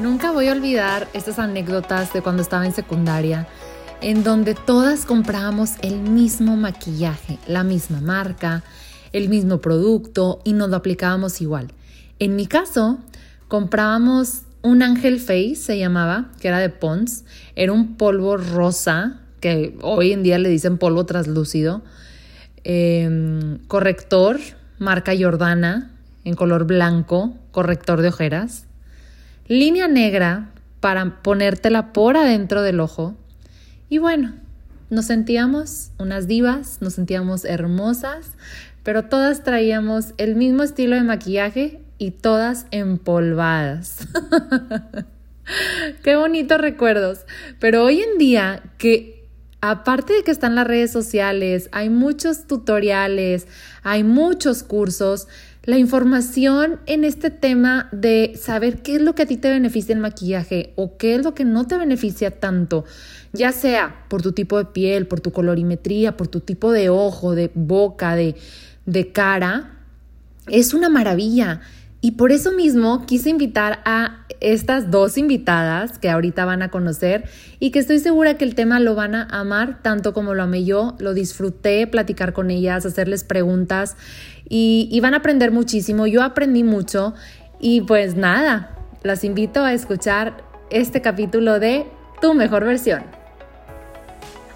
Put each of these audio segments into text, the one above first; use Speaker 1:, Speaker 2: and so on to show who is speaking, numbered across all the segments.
Speaker 1: Nunca voy a olvidar estas anécdotas de cuando estaba en secundaria, en donde todas comprábamos el mismo maquillaje, la misma marca, el mismo producto y nos lo aplicábamos igual. En mi caso, comprábamos un Ángel Face, se llamaba, que era de Pons. Era un polvo rosa, que hoy en día le dicen polvo translúcido. Em, corrector, marca Jordana, en color blanco, corrector de ojeras. Línea negra para ponértela por adentro del ojo. Y bueno, nos sentíamos unas divas, nos sentíamos hermosas, pero todas traíamos el mismo estilo de maquillaje y todas empolvadas. Qué bonitos recuerdos. Pero hoy en día que aparte de que están las redes sociales, hay muchos tutoriales, hay muchos cursos, la información en este tema de saber qué es lo que a ti te beneficia el maquillaje o qué es lo que no te beneficia tanto, ya sea por tu tipo de piel, por tu colorimetría, por tu tipo de ojo, de boca, de, de cara, es una maravilla. Y por eso mismo quise invitar a estas dos invitadas que ahorita van a conocer y que estoy segura que el tema lo van a amar tanto como lo amé yo. Lo disfruté platicar con ellas, hacerles preguntas y, van a aprender muchísimo. Yo aprendí mucho y pues nada, las invito a escuchar este capítulo de Tu mejor versión.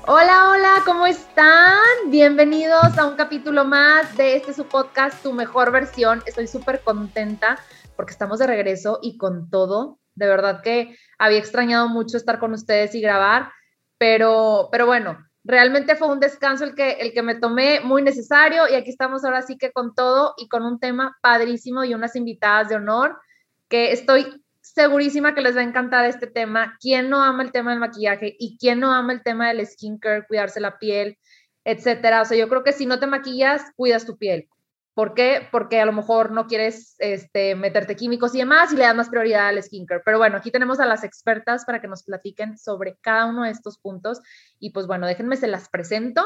Speaker 1: Hola, hola, ¿cómo están? Bienvenidos a un capítulo más de este su podcast, Tu mejor versión. Estoy súper contenta porque estamos de regreso y con todo. De verdad que había extrañado mucho estar con ustedes y grabar, pero, pero bueno, realmente fue un descanso el que, el que me tomé muy necesario y aquí estamos ahora sí que con todo y con un tema padrísimo y unas invitadas de honor que estoy segurísima que les va a encantar este tema. ¿Quién no ama el tema del maquillaje y quién no ama el tema del skincare, cuidarse la piel, etcétera? O sea, yo creo que si no te maquillas, cuidas tu piel. ¿Por qué? Porque a lo mejor no quieres este, meterte químicos y demás y le das más prioridad al skincare. Pero bueno, aquí tenemos a las expertas para que nos platiquen sobre cada uno de estos puntos. Y pues bueno, déjenme se las presento.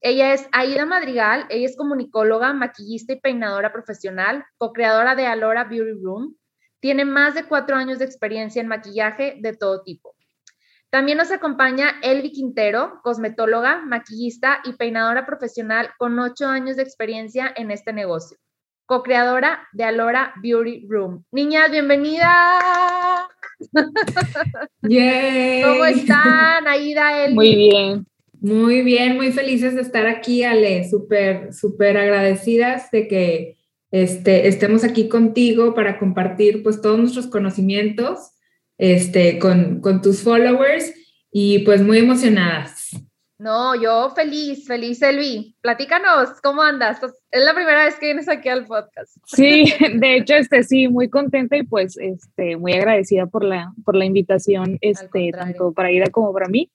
Speaker 1: Ella es Aida Madrigal, ella es comunicóloga, maquillista y peinadora profesional, co-creadora de Alora Beauty Room, tiene más de cuatro años de experiencia en maquillaje de todo tipo. También nos acompaña Elvi Quintero, cosmetóloga, maquillista y peinadora profesional con ocho años de experiencia en este negocio. Co-creadora de Alora Beauty Room. Niñas, bienvenidas. ¿Cómo están, Aida, Elvi?
Speaker 2: Muy bien. Muy bien, muy felices de estar aquí, Ale. Súper, súper agradecidas de que este, estemos aquí contigo para compartir pues todos nuestros conocimientos este, con, con tus followers y pues muy emocionadas.
Speaker 1: No, yo feliz, feliz, Elvi. Platícanos, ¿cómo andas? Es la primera vez que vienes aquí al podcast.
Speaker 2: Sí, de hecho, este, sí, muy contenta y pues este, muy agradecida por la, por la invitación, este, tanto para Ida como para mí.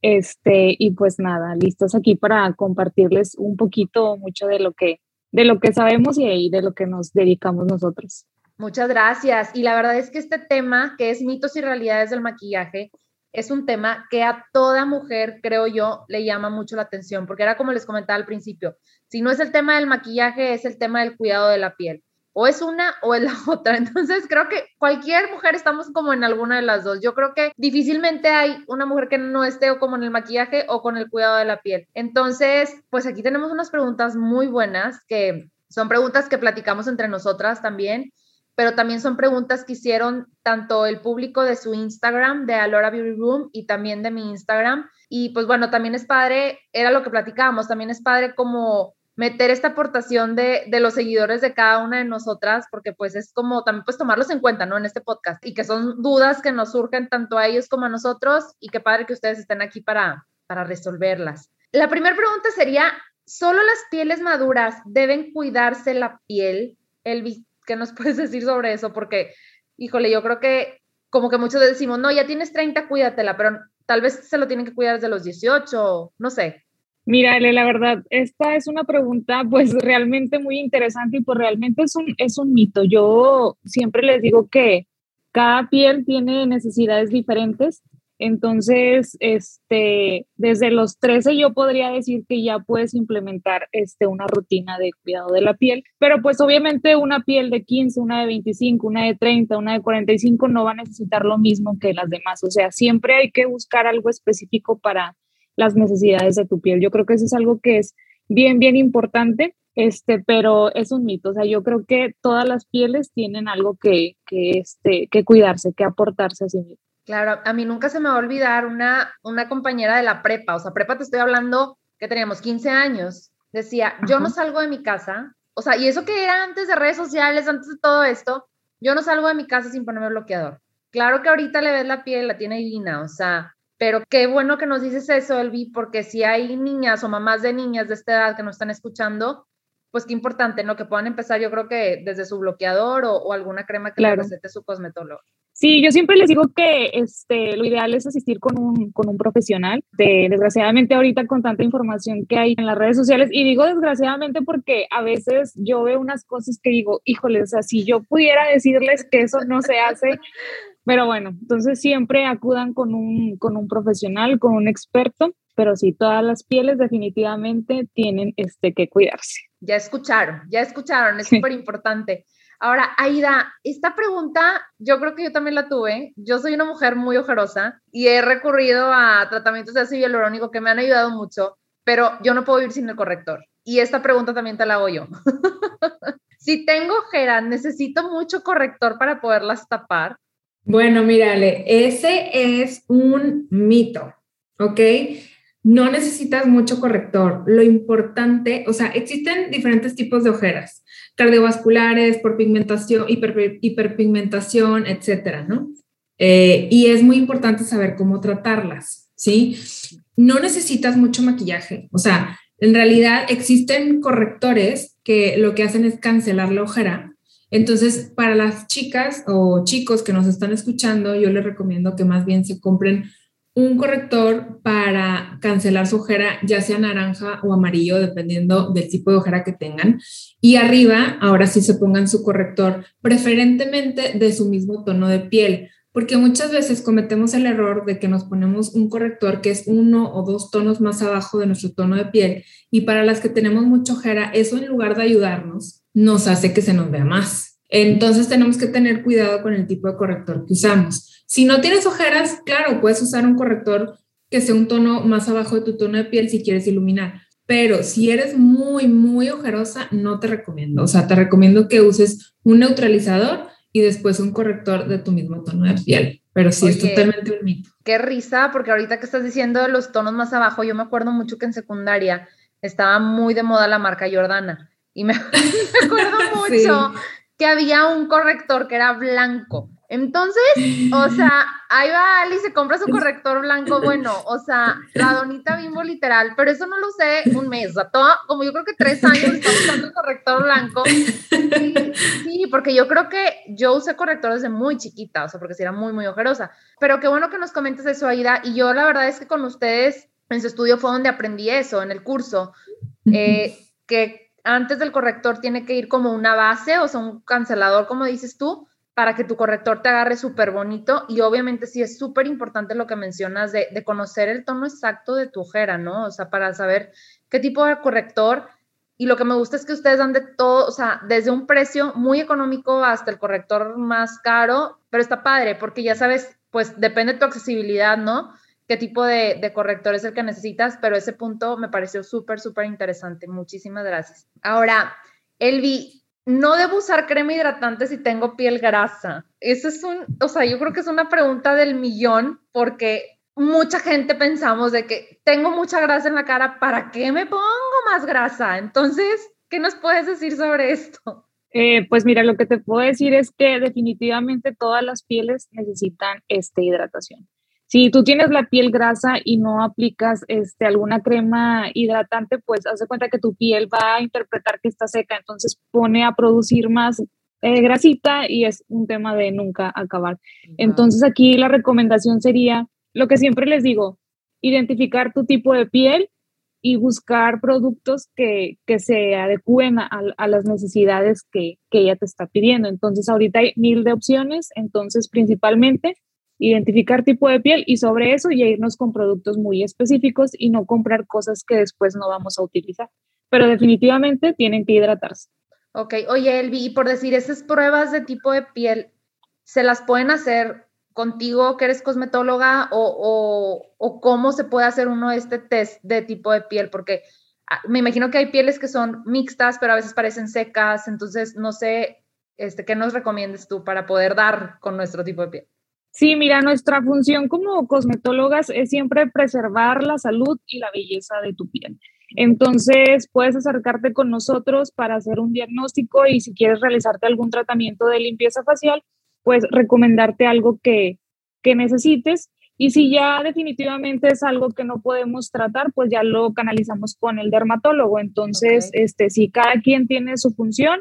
Speaker 2: Este, y pues nada, listos aquí para compartirles un poquito, mucho de lo que de lo que sabemos y de lo que nos dedicamos nosotros.
Speaker 1: Muchas gracias. Y la verdad es que este tema, que es mitos y realidades del maquillaje, es un tema que a toda mujer, creo yo, le llama mucho la atención, porque era como les comentaba al principio, si no es el tema del maquillaje, es el tema del cuidado de la piel o es una o es la otra. Entonces creo que cualquier mujer estamos como en alguna de las dos. Yo creo que difícilmente hay una mujer que no esté como en el maquillaje o con el cuidado de la piel. Entonces, pues aquí tenemos unas preguntas muy buenas que son preguntas que platicamos entre nosotras también, pero también son preguntas que hicieron tanto el público de su Instagram, de Alora Beauty Room, y también de mi Instagram. Y pues bueno, también es padre, era lo que platicábamos, también es padre como meter esta aportación de, de, los seguidores de cada una de nosotras, porque pues es como también pues tomarlos en cuenta, ¿no? En este podcast y que son dudas que nos surgen tanto a ellos como a nosotros y qué padre que ustedes estén aquí para, para resolverlas. La primera pregunta sería, ¿solo las pieles maduras deben cuidarse la piel? Elvi, ¿qué nos puedes decir sobre eso? Porque, híjole, yo creo que como que muchos decimos, no, ya tienes 30, cuídatela, pero tal vez se lo tienen que cuidar desde los 18, no sé.
Speaker 2: Mira, la verdad, esta es una pregunta pues realmente muy interesante y pues realmente es un, es un mito. Yo siempre les digo que cada piel tiene necesidades diferentes. Entonces, este, desde los 13 yo podría decir que ya puedes implementar este, una rutina de cuidado de la piel, pero pues obviamente una piel de 15, una de 25, una de 30, una de 45 no va a necesitar lo mismo que las demás. O sea, siempre hay que buscar algo específico para las necesidades de tu piel. Yo creo que eso es algo que es bien, bien importante, este, pero es un mito. O sea, yo creo que todas las pieles tienen algo que, que, este, que cuidarse, que aportarse a sí mismo.
Speaker 1: Claro, a mí nunca se me va a olvidar una, una compañera de la prepa, o sea, prepa te estoy hablando que teníamos 15 años, decía, yo no salgo de mi casa, o sea, y eso que era antes de redes sociales, antes de todo esto, yo no salgo de mi casa sin ponerme bloqueador. Claro que ahorita le ves la piel, la tiene divina, o sea, pero qué bueno que nos dices eso, Elvi, porque si hay niñas o mamás de niñas de esta edad que nos están escuchando, pues qué importante, ¿no? Que puedan empezar, yo creo que desde su bloqueador o, alguna crema que le recete su cosmetólogo.
Speaker 2: Sí, yo siempre les digo que este, lo ideal es asistir con un, con un profesional. De, desgraciadamente ahorita con tanta información que hay en las redes sociales, y digo desgraciadamente porque a veces yo veo unas cosas que digo, híjole, o sea, si yo pudiera decirles que eso no se hace, pero bueno, entonces siempre acudan con un, con un profesional, con un experto, pero sí, todas las pieles definitivamente tienen este, que cuidarse.
Speaker 1: Ya escucharon, ya escucharon, es súper importante. Ahora, Aida, esta pregunta yo creo que yo también la tuve. Yo soy una mujer muy ojerosa y he recurrido a tratamientos de ácido hialurónico que me han ayudado mucho, pero yo no puedo vivir sin el corrector. Y esta pregunta también te la hago yo. si tengo ojeras, ¿necesito mucho corrector para poderlas tapar?
Speaker 3: Bueno, mírale, ese es un mito, ¿ok? No necesitas mucho corrector. Lo importante, o sea, existen diferentes tipos de ojeras cardiovasculares, por pigmentación, hiperpigmentación, etcétera, ¿no? Eh, y es muy importante saber cómo tratarlas, ¿sí? No necesitas mucho maquillaje, o sea, en realidad existen correctores que lo que hacen es cancelar la ojera. Entonces, para las chicas o chicos que nos están escuchando, yo les recomiendo que más bien se compren un corrector para cancelar su ojera, ya sea naranja o amarillo, dependiendo del tipo de ojera que tengan. Y arriba, ahora sí se pongan su corrector, preferentemente de su mismo tono de piel, porque muchas veces cometemos el error de que nos ponemos un corrector que es uno o dos tonos más abajo de nuestro tono de piel. Y para las que tenemos mucha ojera, eso en lugar de ayudarnos, nos hace que se nos vea más. Entonces tenemos que tener cuidado con el tipo de corrector que usamos. Si no tienes ojeras, claro, puedes usar un corrector que sea un tono más abajo de tu tono de piel si quieres iluminar. Pero si eres muy, muy ojerosa, no te recomiendo. O sea, te recomiendo que uses un neutralizador y después un corrector de tu mismo tono de piel. Pero sí, es totalmente un mito.
Speaker 1: Qué risa, porque ahorita que estás diciendo de los tonos más abajo, yo me acuerdo mucho que en secundaria estaba muy de moda la marca Jordana. Y me, acuerdo mucho que había un corrector que era blanco entonces, o sea, ahí va Ali, se compra su corrector blanco, bueno, o sea, la donita bimbo literal, pero eso no lo sé un mes, todo, como yo creo que tres años está usando el corrector blanco. sí, porque yo creo que yo usé corrector desde muy chiquita, o sea, porque sí era muy, muy ojerosa. Pero qué bueno que nos comentes eso, Aida, y yo la verdad es que con ustedes en su estudio fue donde aprendí eso, en el curso, eh, que antes del corrector tiene que ir como una base, o sea, un cancelador, como dices tú, para que tu corrector te agarre súper bonito y obviamente sí es súper importante lo que mencionas de, conocer el tono exacto de tu ojera, ¿no? O sea, para saber qué tipo de corrector y lo que me gusta es que ustedes dan de todo, o sea, desde un precio muy económico hasta el corrector más caro, pero está padre porque ya sabes, pues depende de tu accesibilidad, ¿no? qué tipo de, de corrector es el que necesitas, pero ese punto me pareció súper, súper interesante. Muchísimas gracias. Ahora, Elvi, no debo usar crema hidratante si tengo piel grasa. Eso es un, o sea, yo creo que es una pregunta del millón porque mucha gente pensamos de que tengo mucha grasa en la cara, ¿para qué me pongo más grasa? Entonces, ¿qué nos puedes decir sobre esto?
Speaker 2: Eh, pues mira, lo que te puedo decir es que definitivamente todas las pieles necesitan esta hidratación. Si tú tienes la piel grasa y no aplicas este, alguna crema hidratante, pues hace cuenta que tu piel va a interpretar que está seca, entonces pone a producir más eh, grasita y es un tema de nunca acabar. Entonces aquí la recomendación sería lo que siempre les digo, identificar tu tipo de piel y buscar productos que, que se adecúen a, a, las necesidades que, que ella te está pidiendo. Entonces ahorita hay mil de opciones, entonces principalmente identificar tipo de piel y sobre eso ya irnos con productos muy específicos y no comprar cosas que después no vamos a utilizar. Pero definitivamente tienen que hidratarse.
Speaker 1: Ok, oye Elvi, y por decir, esas pruebas de tipo de piel, ¿se las pueden hacer contigo que eres cosmetóloga o, o, cómo se puede hacer uno este test de tipo de piel? Porque ah, me imagino que hay pieles que son mixtas, pero a veces parecen secas, entonces no sé, este, ¿qué nos recomiendes tú para poder dar con nuestro tipo de piel?
Speaker 2: Sí, mira, nuestra función como cosmetólogas es siempre preservar la salud y la belleza de tu piel. Entonces, puedes acercarte con nosotros para hacer un diagnóstico y si quieres realizarte algún tratamiento de limpieza facial, pues recomendarte algo que, que necesites. Y si ya definitivamente es algo que no podemos tratar, pues ya lo canalizamos con el dermatólogo. Entonces, este, si cada quien tiene su función,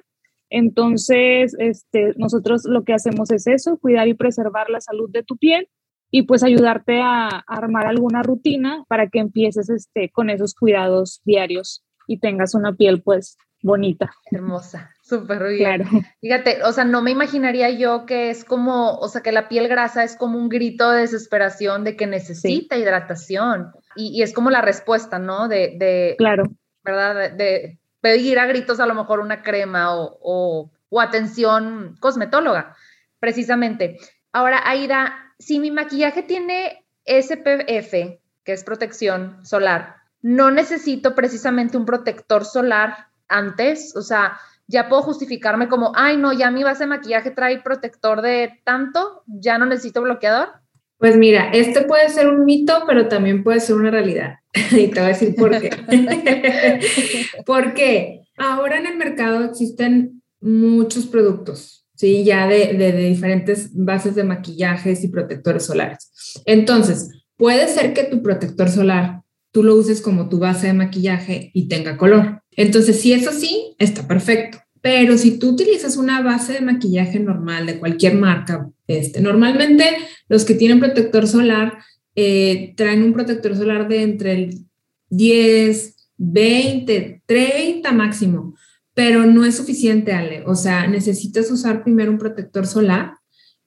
Speaker 2: entonces, este, nosotros lo que hacemos es eso, cuidar y preservar la salud de tu piel y pues ayudarte a, armar alguna rutina para que empieces este, con esos cuidados diarios y tengas una piel pues bonita.
Speaker 1: Hermosa, súper bien. Claro. Fíjate, o sea, no me imaginaría yo que es como, o sea, que la piel grasa es como un grito de desesperación de que necesita hidratación y, es como la respuesta, ¿no? De, de
Speaker 2: claro.
Speaker 1: ¿Verdad? de, pedir a gritos a lo mejor una crema o, atención cosmetóloga, precisamente. Ahora, Aida, si mi maquillaje tiene SPF, que es protección solar, no necesito precisamente un protector solar antes, o sea, ya puedo justificarme como, ay, no, ya mi base de maquillaje trae protector de tanto, ya no necesito bloqueador.
Speaker 3: Pues mira, este puede ser un mito, pero también puede ser una realidad. y te voy a decir por qué. Porque ahora en el mercado existen muchos productos, ¿sí? Ya de, diferentes bases de maquillajes y protectores solares. Entonces, puede ser que tu protector solar tú lo uses como tu base de maquillaje y tenga color. Entonces, si es así, está perfecto. Pero si tú utilizas una base de maquillaje normal de cualquier marca, este, normalmente los que tienen protector solar eh, traen un protector solar de entre el 10, 20, 30 máximo, pero no es suficiente, Ale. O sea, necesitas usar primero un protector solar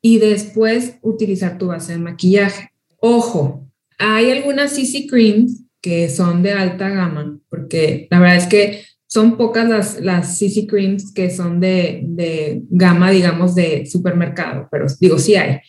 Speaker 3: y después utilizar tu base de maquillaje. Ojo, hay algunas CC creams que son de alta gama, porque la verdad es que son pocas las, las CC creams que son de, de gama, digamos, de supermercado, pero digo, sí hay.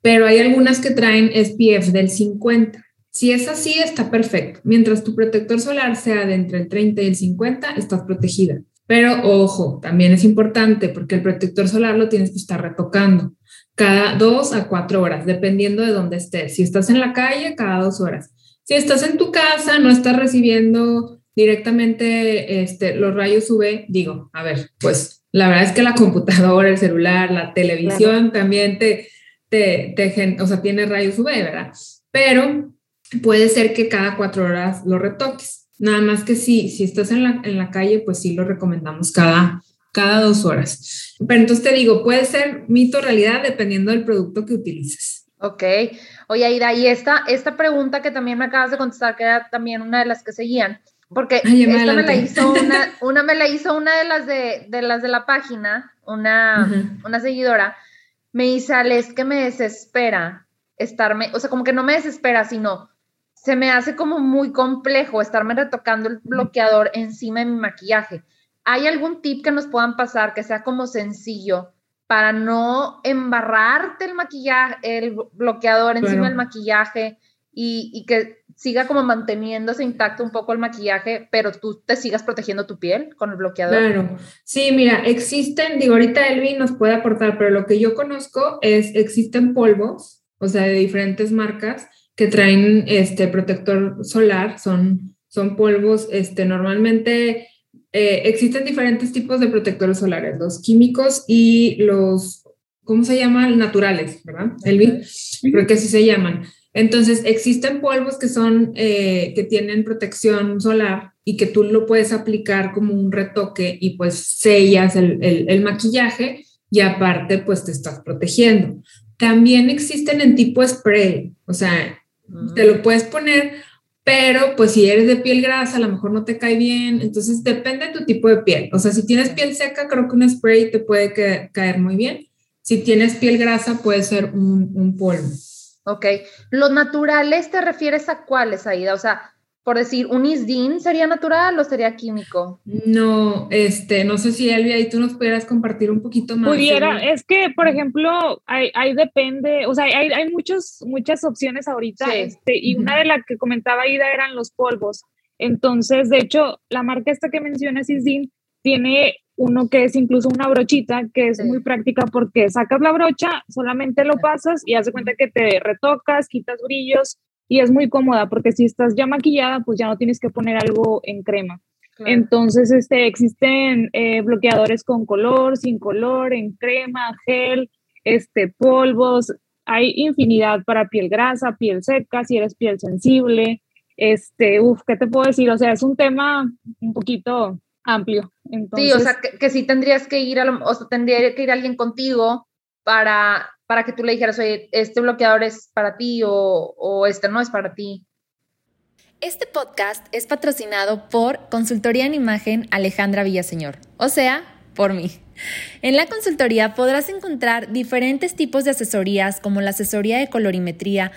Speaker 3: Pero hay algunas que traen SPF del 50. Si es así, está perfecto. Mientras tu protector solar sea de entre el 30 y el 50, estás protegida. Pero ojo, también es importante porque el protector solar lo tienes que estar retocando cada dos a cuatro horas, dependiendo de dónde estés. Si estás en la calle, cada dos horas. Si estás en tu casa, no estás recibiendo directamente este, los rayos UV, digo, a ver, pues la verdad es que la computadora, el celular, la televisión también te, te, te, o sea, tiene rayos UV, ¿verdad? Pero puede ser que cada cuatro horas lo retoques. Nada más que sí, si estás en la, en la calle, pues sí lo recomendamos cada, cada dos horas. Pero entonces te digo, puede ser mito realidad dependiendo del producto que utilices.
Speaker 1: Ok. Oye, Aida, y esta, esta pregunta que también me acabas de contestar, que era también una de las que seguían, porque esta me la hizo una, una, me la hizo una de las de, de las de la página, una, una seguidora, me dice, es que me desespera estarme, o sea, como que no me desespera, sino se me hace como muy complejo estarme retocando el bloqueador encima de mi maquillaje. ¿Hay algún tip que nos puedan pasar que sea como sencillo para no embarrarte el maquillaje, el bloqueador encima del maquillaje y, y, que siga como manteniéndose intacto un poco el maquillaje, pero tú te sigas protegiendo tu piel con el bloqueador?
Speaker 3: Claro, sí, mira, existen, digo, ahorita Elvi nos puede aportar, pero lo que yo conozco es, existen polvos, o sea, de diferentes marcas que traen este protector solar, son, son polvos, este, normalmente eh, existen diferentes tipos de protectores solares, los químicos y los, ¿cómo se llaman? Naturales, ¿verdad? Elvi, creo que así se llaman. Entonces, existen polvos que son, eh, que tienen protección solar y que tú lo puedes aplicar como un retoque y pues sellas el, el, el maquillaje y aparte pues te estás protegiendo. También existen en tipo spray, o sea, te lo puedes poner, pero pues si eres de piel grasa, a lo mejor no te cae bien, entonces depende de tu tipo de piel. O sea, si tienes piel seca, creo que un spray te puede caer muy bien. Si tienes piel grasa, puede ser un, un polvo.
Speaker 1: Ok. ¿Los naturales te refieres a cuáles, Aida? O sea, por decir, ¿un isdin sería natural o sería químico?
Speaker 3: No, este, no sé si Elvia y tú nos pudieras compartir un poquito más.
Speaker 2: Pudiera, es que, por ejemplo, hay depende, o sea, hay, hay muchos, muchas opciones ahorita, este, y una de las que comentaba Aida eran los polvos. Entonces, de hecho, la marca esta que mencionas, Isdin, tiene uno que es incluso una brochita que es muy práctica porque sacas la brocha, solamente lo pasas y hace cuenta que te retocas, quitas brillos y es muy cómoda porque si estás ya maquillada, pues ya no tienes que poner algo en crema. Entonces, este, existen eh, bloqueadores con color, sin color, en crema, gel, este, polvos. Hay infinidad para piel grasa, piel seca, si eres piel sensible. Este, uff, ¿qué te puedo decir? O sea, es un tema un poquito amplio.
Speaker 1: sí, o sea, que, sí tendrías que ir, a o sea, tendría que ir alguien contigo para, para que tú le dijeras, oye, este bloqueador es para ti o, o este no es para ti. Este podcast es patrocinado por Consultoría en Imagen Alejandra Villaseñor, o sea, por mí. En la consultoría podrás encontrar diferentes tipos de asesorías como la asesoría de colorimetría,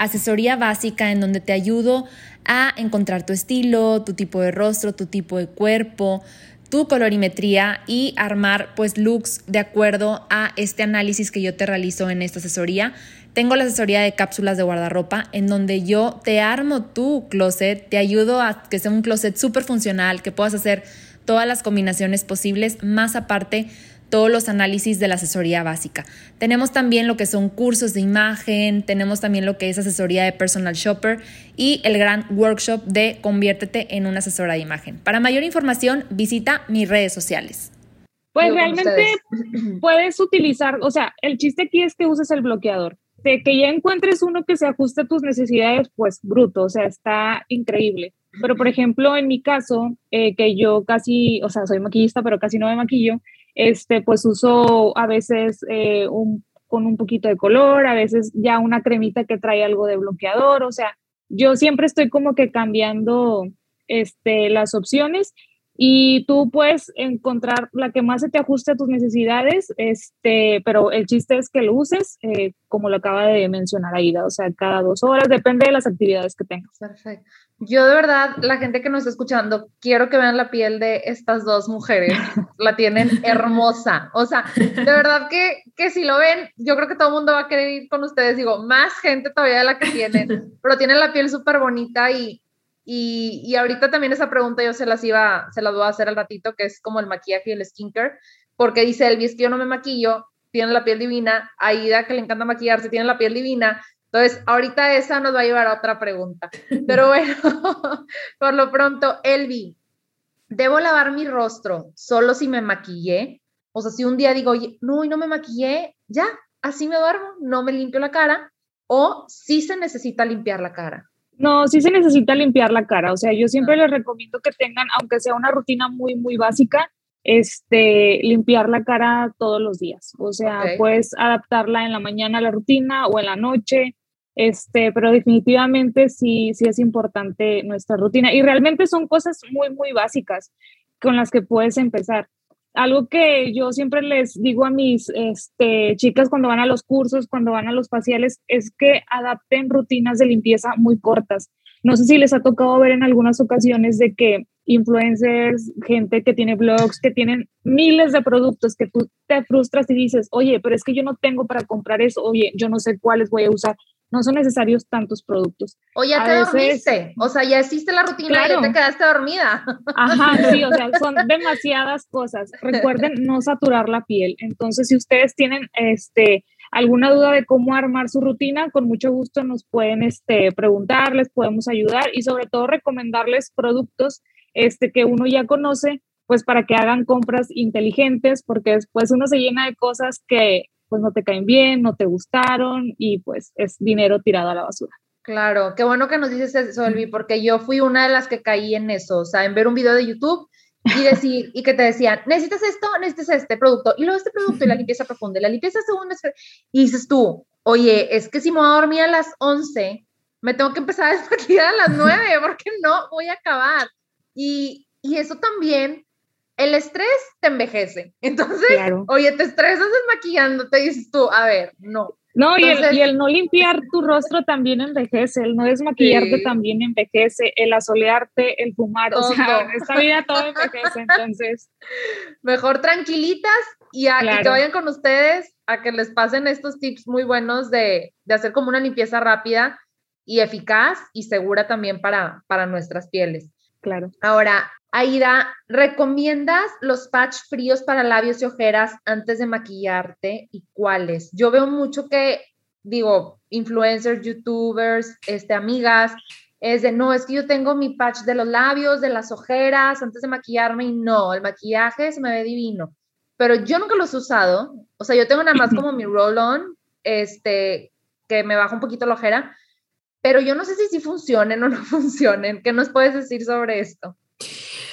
Speaker 1: asesoría básica en donde te ayudo a encontrar tu estilo, tu tipo de rostro, tu tipo de cuerpo, tu colorimetría y armar pues looks de acuerdo a este análisis que yo te realizo en esta asesoría. Tengo la asesoría de cápsulas de guardarropa en donde yo te armo tu closet, te ayudo a que sea un closet súper funcional, que puedas hacer todas las combinaciones posibles, más aparte todos los análisis de la asesoría básica. Tenemos también lo que son cursos de imagen, tenemos también lo que es asesoría de personal shopper y el gran workshop de conviértete en una asesora de imagen. Para mayor información, visita mis redes sociales.
Speaker 2: Pues realmente puedes utilizar, o sea, el chiste aquí es que uses el bloqueador. De que ya encuentres uno que se ajuste a tus necesidades, pues bruto, o sea, está increíble. Pero, por ejemplo, en mi caso, eh, que yo casi, o sea, soy maquillista, pero casi no me maquillo, este, pues uso a veces eh, un, con un poquito de color, a veces ya una cremita que trae algo de bloqueador, o sea, yo siempre estoy como que cambiando este, las opciones y tú puedes encontrar la que más se te ajuste a tus necesidades, este, pero el chiste es que lo uses, eh, como lo acaba de mencionar Aida, o sea, cada dos horas, depende de las actividades que tengas.
Speaker 1: Perfecto. Yo de verdad, la gente que nos está escuchando, quiero que vean la piel de estas dos mujeres, la tienen hermosa, o sea, de verdad que, que si lo ven, yo creo que todo el mundo va a querer ir con ustedes, digo, más gente todavía de la que tienen, pero tienen la piel súper bonita y y, y, ahorita también esa pregunta yo se las iba, se las voy a hacer al ratito, que es como el maquillaje y el skincare, porque dice Elvi, es que yo no me maquillo, tiene la piel divina, Aida que le encanta maquillarse, tiene la piel divina, entonces ahorita esa nos va a llevar a otra pregunta. Pero bueno, por lo pronto, Elvi, ¿debo lavar mi rostro solo si me maquillé? O sea, si un día digo, no, y no me maquillé, ya, así me duermo, no me limpio la cara, o si se necesita limpiar la cara.
Speaker 2: No, sí se necesita limpiar la cara. O sea, yo siempre les recomiendo que tengan, aunque sea una rutina muy, muy básica, este, limpiar la cara todos los días. O sea, puedes adaptarla en la mañana a la rutina o en la noche. Este, pero definitivamente sí, sí es importante nuestra rutina. Y realmente son cosas muy, muy básicas con las que puedes empezar algo que yo siempre les digo a mis este, chicas cuando van a los cursos, cuando van a los faciales, es que adapten rutinas de limpieza muy cortas. No sé si les ha tocado ver en algunas ocasiones de que influencers, gente que tiene blogs, que tienen miles de productos, que tú te frustras y dices, oye, pero es que yo no tengo para comprar eso, oye, yo no sé cuáles voy a usar no son necesarios tantos productos.
Speaker 1: O ya te dormiste, o sea, ya hiciste la rutina y ya te quedaste dormida.
Speaker 2: Ajá, sí, o sea, son demasiadas cosas. Recuerden no saturar la piel. Entonces, si ustedes tienen este alguna duda de cómo armar su rutina, con mucho gusto nos pueden este, preguntar, les podemos ayudar y sobre todo recomendarles productos este, que uno ya conoce, pues para que hagan compras inteligentes, porque después uno se llena de cosas que pues no te caen bien, no te gustaron y pues es dinero tirado a la basura.
Speaker 1: Claro, qué bueno que nos dices eso, Elvi, porque yo fui una de las que caí en eso, o sea, en ver un video de YouTube y decir, y que te decían, necesitas esto, necesitas este producto, y luego este producto y la limpieza profunda, y la limpieza segunda, y dices tú, oye, es que si me voy a dormir a las 11, me tengo que empezar a desmaquillar a las 9, porque no voy a acabar. Y, y eso también el estrés te envejece. Entonces, oye, te estresas maquillando, te dices tú, a ver, no.
Speaker 2: No, y, el, no limpiar tu rostro también envejece, el no desmaquillarte también envejece, el asolearte, el fumar, o sea, en esta vida todo envejece, entonces.
Speaker 1: Mejor tranquilitas y, a, que vayan con ustedes a que les pasen estos tips muy buenos de, de hacer como una limpieza rápida y eficaz y segura también para, para nuestras pieles.
Speaker 2: Claro.
Speaker 1: Ahora, Aida, ¿recomiendas los patch fríos para labios y ojeras antes de maquillarte y cuáles? Yo veo mucho que, digo, influencers, youtubers, este, amigas, es de, no, es que yo tengo mi patch de los labios, de las ojeras, antes de maquillarme y no, el maquillaje se me ve divino. Pero yo nunca los he usado, o sea, yo tengo nada más como mi roll-on, este, que me baja un poquito la ojera, pero yo no sé si sí funcionen o no funcionen. ¿Qué nos puedes decir sobre esto?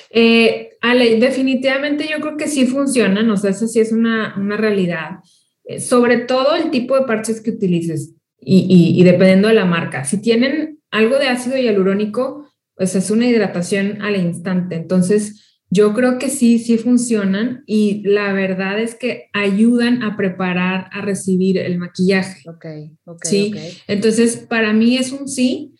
Speaker 3: Eh, Ale, definitivamente yo creo que sí funcionan, o sea, eso sí es una, realidad. Eh, sobre todo el tipo de parches que utilices y, dependiendo de la marca. Si tienen algo de ácido hialurónico, pues es una hidratación al instante. Entonces, yo creo que sí, sí funcionan y la verdad es que ayudan a preparar, a recibir el maquillaje.
Speaker 1: Ok, ok.
Speaker 3: Sí, entonces para mí es un sí.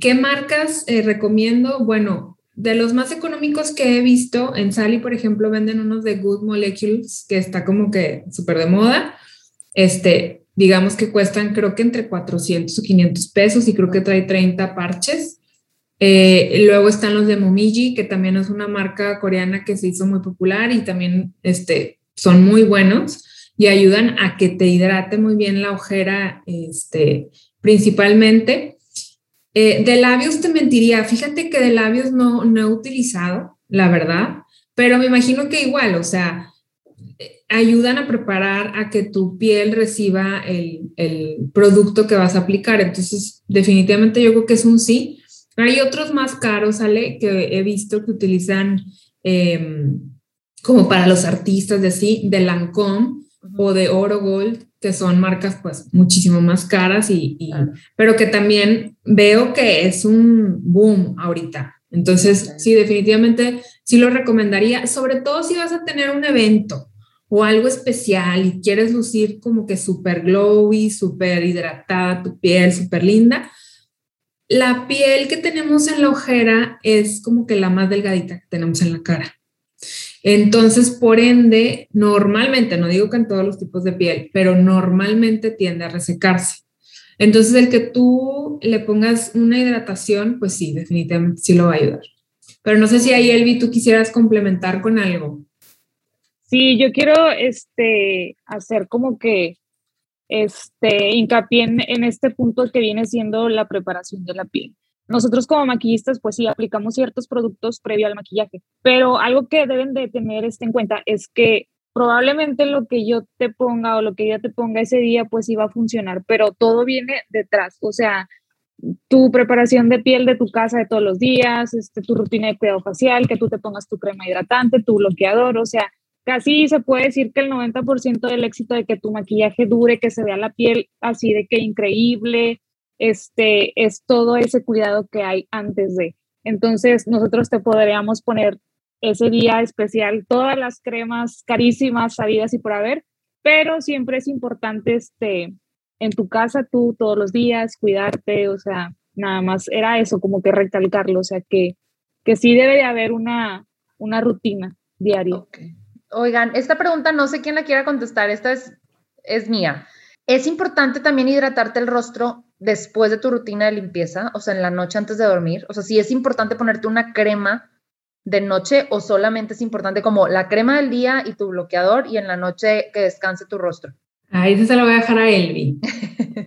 Speaker 3: ¿Qué marcas eh, recomiendo? Bueno, de los más económicos que he visto, en Sally, por ejemplo, venden unos de Good Molecules, que está como que súper de moda. Este, digamos que cuestan creo que entre 400 o 500 pesos y creo que trae 30 parches. Eh, luego están los de Momiji, que también es una marca coreana que se hizo muy popular y también este, son muy buenos y ayudan a que te hidrate muy bien la ojera, este, principalmente. Eh, de labios te mentiría, fíjate que de labios no, no he utilizado, la verdad, pero me imagino que igual, o sea, ayudan a preparar a que tu piel reciba el, producto que vas a aplicar. Entonces, definitivamente yo creo que es un sí. Hay otros más caros, Ale, que he visto que utilizan em, como para los artistas de así, de Lancome o de Oro Gold, que son marcas pues muchísimo más caras y, pero que también veo que es un boom ahorita. Entonces, sí, definitivamente sí lo recomendaría, sobre todo si vas a tener un evento o algo especial y quieres lucir como que súper glowy, súper hidratada tu piel, súper linda. La piel que tenemos en la ojera es como que la más delgadita que tenemos en la cara. Entonces, por ende, normalmente, no digo que en todos los tipos de piel, pero normalmente tiende a resecarse. Entonces, el que tú le pongas una hidratación, pues sí, definitivamente sí lo va a ayudar. Pero no sé si ahí, Elvi, tú quisieras complementar con algo.
Speaker 2: Sí, yo quiero este, hacer como que este, hincapié en este punto que viene siendo la preparación de la piel. Nosotros como maquillistas, pues sí, aplicamos ciertos productos previo al maquillaje, pero algo que deben de tener este en cuenta es que probablemente lo que yo te ponga o lo que ella te ponga ese día, pues iba a funcionar, pero todo viene detrás, o sea, tu preparación de piel de tu casa de todos los días, este, tu rutina de cuidado facial, que tú te pongas tu crema hidratante, tu bloqueador, o sea, casi se puede decir que el 90% del éxito de que tu maquillaje dure, que se vea la piel así de que increíble, este, es todo ese cuidado que hay antes de. Entonces, nosotros te podríamos poner ese día especial todas las cremas carísimas, sabidas y por haber, pero siempre es importante este, en tu casa tú todos los días cuidarte, o sea, nada más era eso, como que recalcarlo, o sea, que, que sí debe de haber una, una rutina diaria.
Speaker 1: Oigan, esta pregunta no sé quién la quiera contestar, esta es, es mía. Es importante también hidratarte el rostro después de tu rutina de limpieza, o sea, en la noche antes de dormir? O sea, si es importante ponerte una crema de noche o solamente es importante como la crema del día y tu bloqueador y en la noche que descanse tu rostro.
Speaker 3: Ahí se lo voy a dejar a Elvi.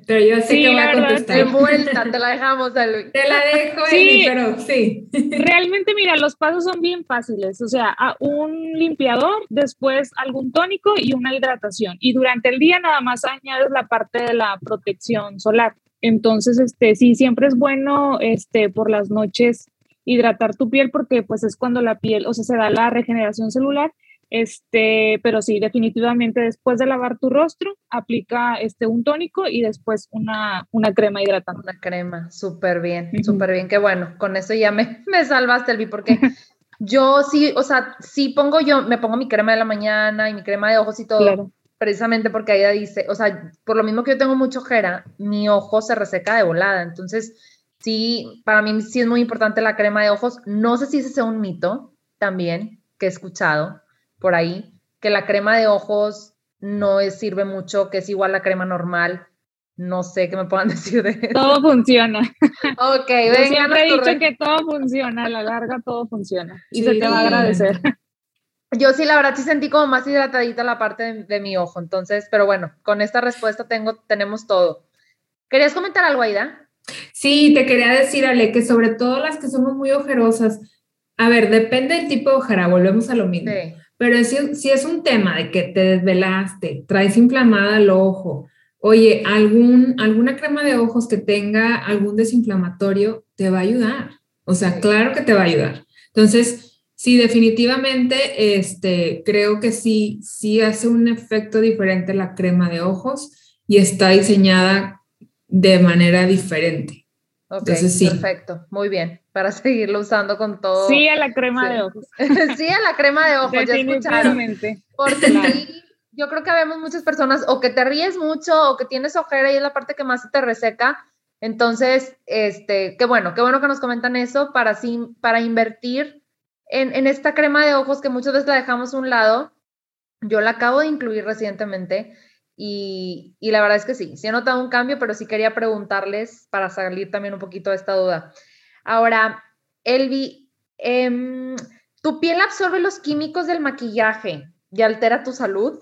Speaker 3: Pero yo sé que voy a contestar.
Speaker 1: De vuelta, te la dejamos, Elvi.
Speaker 3: Te la dejo, Elvi, pero sí.
Speaker 2: Realmente, mira, los pasos son bien fáciles. O sea, un limpiador, después algún tónico y una hidratación. Y durante el día nada más añades la parte de la protección solar. Entonces, este, sí, siempre es bueno, este, por las noches hidratar tu piel porque pues es cuando la piel, o sea, se da la regeneración celular, este, pero sí, definitivamente después de lavar tu rostro, aplica este, un tónico y después una, una crema hidratante.
Speaker 1: Una crema, súper bien, súper bien, qué bueno, con eso ya me, me salvaste, Elvi, porque Yo sí, o sea, sí pongo yo, me pongo mi crema de la mañana y mi crema de ojos y todo, precisamente porque ella dice, o sea, por lo mismo que yo tengo mucho ojera, mi ojo se reseca de volada, entonces sí, para mí sí es muy importante la crema de ojos. No sé si ese sea un mito también que he escuchado por ahí, que la crema de ojos no sirve mucho, que es igual la crema normal. No sé qué me puedan decir de eso.
Speaker 2: Todo funciona.
Speaker 1: Ok,
Speaker 2: venga. siempre he dicho que todo funciona, a la larga todo funciona. Y se te va a agradecer.
Speaker 1: Yo sí, la verdad, sí sentí como más hidratadita la parte de, mi ojo. Entonces, pero bueno, con esta respuesta tengo, tenemos todo. ¿Querías comentar algo, Aida?
Speaker 3: Sí, te quería decir, Ale, que sobre todo las que somos muy ojerosas, a ver, depende del tipo de ojera, volvemos a lo mismo. Pero si, si es un tema de que te desvelaste, traes inflamada el ojo, oye, algún, alguna crema de ojos que tenga algún desinflamatorio te va a ayudar. O sea, claro que te va a ayudar. Entonces, sí, definitivamente, este, creo que sí, sí hace un efecto diferente la crema de ojos y está diseñada de manera diferente.
Speaker 1: Ok, perfecto, muy bien, para seguirlo usando con todo.
Speaker 2: Sí a la crema de ojos.
Speaker 1: sí a la crema de ojos, ya escucharon. Porque sí, yo creo que vemos muchas personas o que te ríes mucho o que tienes ojera y es la parte que más te reseca. Entonces, este, qué bueno, qué bueno que nos comentan eso para, para invertir en, en esta crema de ojos que muchas veces la dejamos a un lado. Yo la acabo de incluir recientemente y, la verdad es que sí, sí he notado un cambio, pero sí quería preguntarles para salir también un poquito de esta duda. Ahora, Elvi, em, ¿tu piel absorbe los químicos del maquillaje y altera tu salud?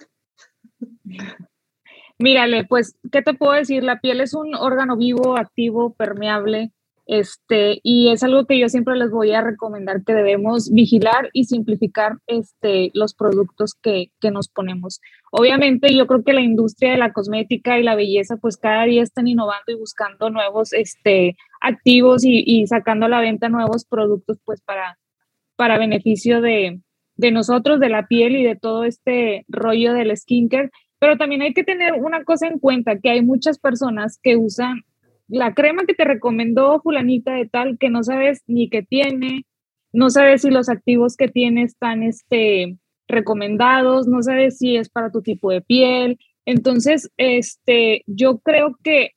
Speaker 2: Mírale, pues, ¿qué te puedo decir? La piel es un órgano vivo, activo, permeable, este, y es algo que yo siempre les voy a recomendar que debemos vigilar y simplificar este, los productos que, que, nos ponemos. Obviamente yo creo que la industria de la cosmética y la belleza pues cada día están innovando y buscando nuevos este, activos y, y sacando a la venta nuevos productos pues para, para beneficio de, de nosotros, de la piel y de todo este rollo del skincare. Pero también hay que tener una cosa en cuenta, que hay muchas personas que usan la crema que te recomendó fulanita de tal que no sabes ni qué tiene, no sabes si los activos que tiene están este, recomendados, no sabes si es para tu tipo de piel. Entonces, este, yo creo que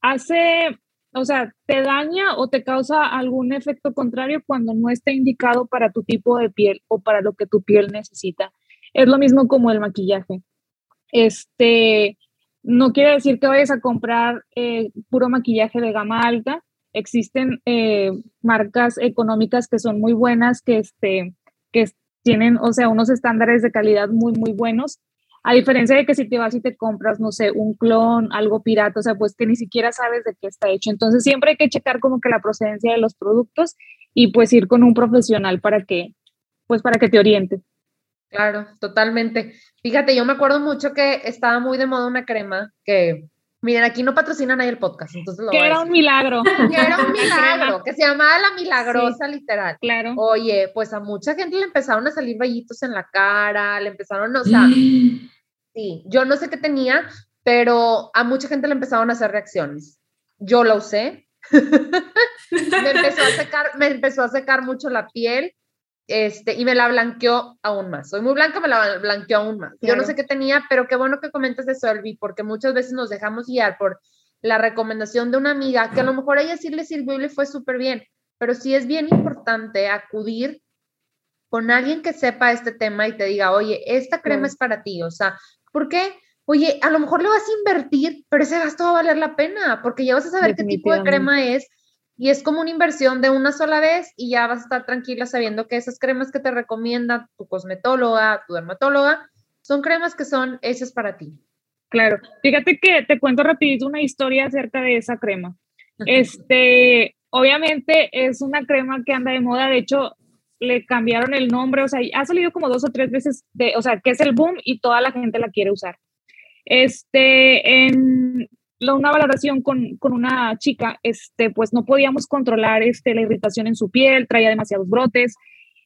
Speaker 2: hace, o sea, te daña o te causa algún efecto contrario cuando no está indicado para tu tipo de piel o para lo que tu piel necesita. Es lo mismo como el maquillaje. Este, no quiere decir que vayas a comprar eh, puro maquillaje de gama alta. Existen eh, marcas económicas que son muy buenas, que, este, que tienen, o sea, unos estándares de calidad muy, muy buenos. A diferencia de que si te vas y te compras, no sé, un clon, algo pirata, o sea, pues que ni siquiera sabes de qué está hecho. Entonces siempre hay que checar como que la procedencia de los productos y pues ir con un profesional para que, pues para que te oriente.
Speaker 1: Claro, totalmente. Fíjate, yo me acuerdo mucho que estaba muy de moda una crema que, miren, aquí no patrocinan ahí el podcast, entonces lo
Speaker 2: Que era un milagro.
Speaker 1: Que era un milagro, que se llamaba La Milagrosa, literal.
Speaker 2: Claro.
Speaker 1: Oye, pues a mucha gente le empezaron a salir vellitos en la cara, le empezaron, o sea, sí, yo no sé qué tenía, pero a mucha gente le empezaron a hacer reacciones. Yo la usé. me empezó a secar, me empezó a secar mucho la piel este, y me la blanqueó aún más. Soy muy blanca, me la blanqueó aún más. Yo no sé qué tenía, pero qué bueno que comentes eso, Elvi, porque muchas veces nos dejamos guiar por la recomendación de una amiga, que a lo mejor a ella sí le sirvió y le fue súper bien, pero sí es bien importante acudir con alguien que sepa este tema y te diga, oye, esta crema es para ti, o sea, ¿por qué? Oye, a lo mejor le vas a invertir, pero ese gasto va a valer la pena, porque ya vas a saber qué tipo de crema es, y es como una inversión de una sola vez y ya vas a estar tranquila sabiendo que esas cremas que te recomienda tu cosmetóloga, tu dermatóloga, son cremas que son hechas para ti.
Speaker 2: Claro, fíjate que te cuento rapidito una historia acerca de esa crema. Este, obviamente es una crema que anda de moda, de hecho le cambiaron el nombre, o sea, ha salido como dos o tres veces, de, o sea, que es el boom y toda la gente la quiere usar. Este, en, una valoración con, con, una chica, este, pues no podíamos controlar este, la irritación en su piel, traía demasiados brotes,